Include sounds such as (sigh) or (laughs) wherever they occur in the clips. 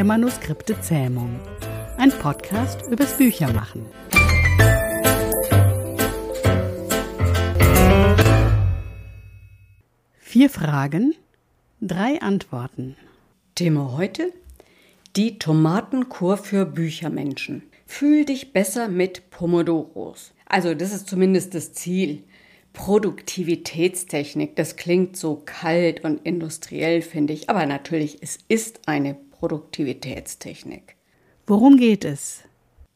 der Manuskripte Zähmung. Ein Podcast übers Büchermachen. Vier Fragen, drei Antworten. Thema heute: Die Tomatenkur für Büchermenschen. Fühl dich besser mit Pomodoros. Also, das ist zumindest das Ziel. Produktivitätstechnik, das klingt so kalt und industriell, finde ich, aber natürlich, es ist eine Produktivitätstechnik. Worum geht es?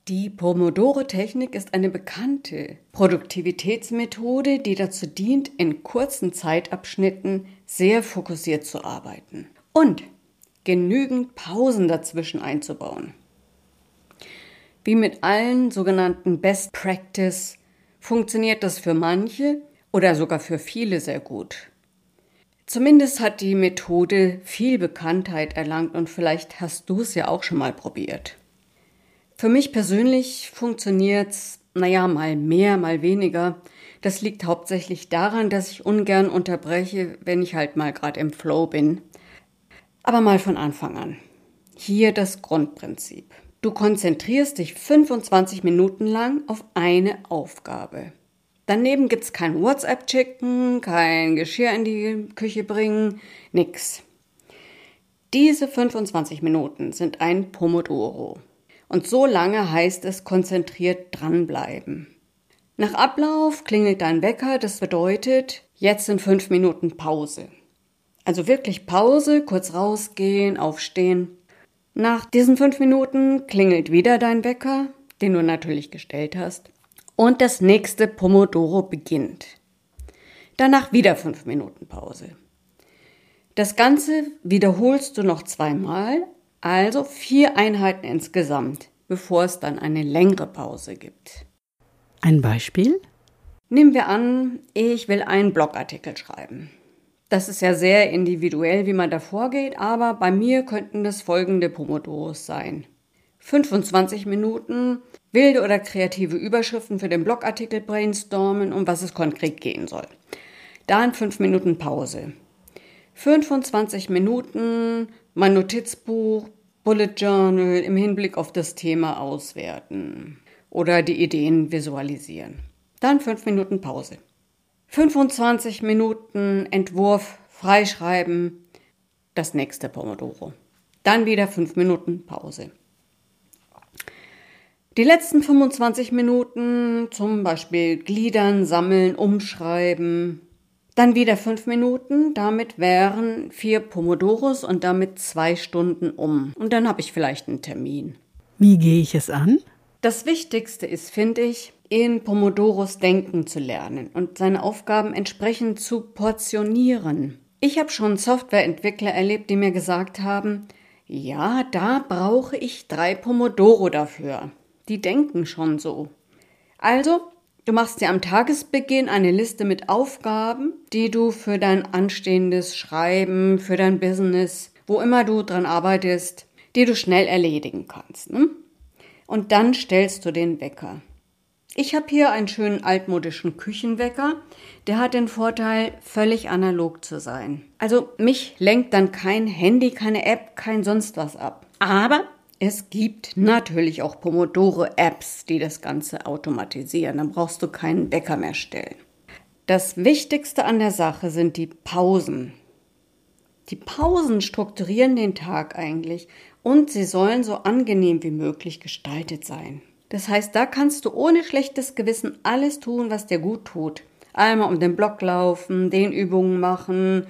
Die Pomodoro-Technik ist eine bekannte Produktivitätsmethode, die dazu dient, in kurzen Zeitabschnitten sehr fokussiert zu arbeiten und genügend Pausen dazwischen einzubauen. Wie mit allen sogenannten Best Practice funktioniert das für manche oder sogar für viele sehr gut. Zumindest hat die Methode viel Bekanntheit erlangt und vielleicht hast du es ja auch schon mal probiert. Für mich persönlich funktioniert's, naja, mal mehr, mal weniger. Das liegt hauptsächlich daran, dass ich ungern unterbreche, wenn ich halt mal gerade im Flow bin. Aber mal von Anfang an. Hier das Grundprinzip. Du konzentrierst dich 25 Minuten lang auf eine Aufgabe. Daneben gibt's kein WhatsApp-Checken, kein Geschirr in die Küche bringen, nix. Diese 25 Minuten sind ein Pomodoro. Und so lange heißt es konzentriert dranbleiben. Nach Ablauf klingelt dein Wecker, das bedeutet, jetzt sind fünf Minuten Pause. Also wirklich Pause, kurz rausgehen, aufstehen, nach diesen fünf Minuten klingelt wieder dein Wecker, den du natürlich gestellt hast, und das nächste Pomodoro beginnt. Danach wieder fünf Minuten Pause. Das Ganze wiederholst du noch zweimal, also vier Einheiten insgesamt, bevor es dann eine längere Pause gibt. Ein Beispiel? Nehmen wir an, ich will einen Blogartikel schreiben. Das ist ja sehr individuell, wie man da vorgeht, aber bei mir könnten das folgende Pomodoros sein. 25 Minuten wilde oder kreative Überschriften für den Blogartikel brainstormen, um was es konkret gehen soll. Dann 5 Minuten Pause. 25 Minuten mein Notizbuch, Bullet Journal im Hinblick auf das Thema auswerten oder die Ideen visualisieren. Dann 5 Minuten Pause. 25 Minuten Entwurf freischreiben, das nächste Pomodoro. Dann wieder 5 Minuten Pause. Die letzten 25 Minuten zum Beispiel gliedern, sammeln, umschreiben. Dann wieder 5 Minuten, damit wären vier Pomodoros und damit zwei Stunden um. Und dann habe ich vielleicht einen Termin. Wie gehe ich es an? Das Wichtigste ist, finde ich, in Pomodoros denken zu lernen und seine Aufgaben entsprechend zu portionieren. Ich habe schon Softwareentwickler erlebt, die mir gesagt haben, ja, da brauche ich drei Pomodoro dafür. Die denken schon so. Also, du machst dir am Tagesbeginn eine Liste mit Aufgaben, die du für dein anstehendes Schreiben, für dein Business, wo immer du dran arbeitest, die du schnell erledigen kannst. Ne? Und dann stellst du den Wecker. Ich habe hier einen schönen altmodischen Küchenwecker. Der hat den Vorteil, völlig analog zu sein. Also mich lenkt dann kein Handy, keine App, kein sonst was ab. Aber es gibt natürlich auch Pomodoro-Apps, die das Ganze automatisieren. Dann brauchst du keinen Wecker mehr stellen. Das Wichtigste an der Sache sind die Pausen. Die Pausen strukturieren den Tag eigentlich und sie sollen so angenehm wie möglich gestaltet sein. Das heißt, da kannst du ohne schlechtes Gewissen alles tun, was dir gut tut. Einmal um den Block laufen, den Übungen machen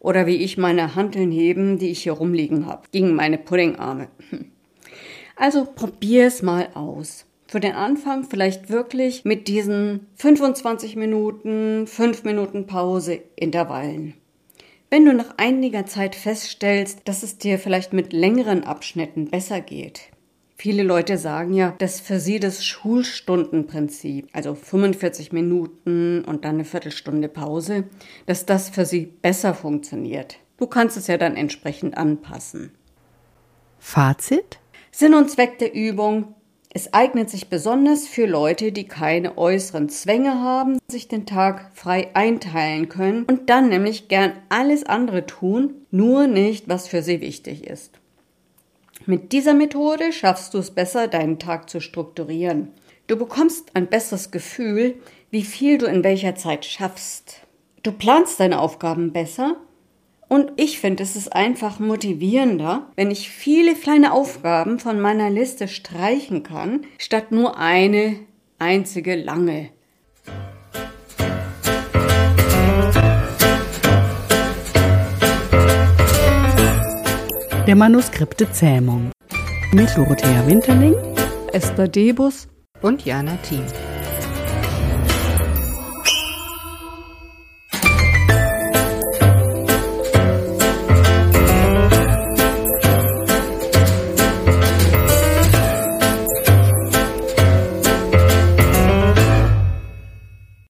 oder wie ich meine Hanteln heben, die ich hier rumliegen habe, gegen meine Puddingarme. (laughs) Also probier es mal aus. Für den Anfang vielleicht wirklich mit diesen 25 Minuten, 5 Minuten Pause Intervallen. Wenn du nach einiger Zeit feststellst, dass es dir vielleicht mit längeren Abschnitten besser geht, Viele Leute sagen ja, dass für sie das Schulstundenprinzip, also 45 Minuten und dann eine Viertelstunde Pause, dass das für sie besser funktioniert. Du kannst es ja dann entsprechend anpassen. Fazit? Sinn und Zweck der Übung. Es eignet sich besonders für Leute, die keine äußeren Zwänge haben, sich den Tag frei einteilen können und dann nämlich gern alles andere tun, nur nicht, was für sie wichtig ist. Mit dieser Methode schaffst du es besser, deinen Tag zu strukturieren. Du bekommst ein besseres Gefühl, wie viel du in welcher Zeit schaffst. Du planst deine Aufgaben besser und ich finde, es ist einfach motivierender, wenn ich viele kleine Aufgaben von meiner Liste streichen kann, statt nur eine einzige lange. Der Manuskripte Zähmung mit Dorothea Winterling, Esther Debus und Jana Thiem.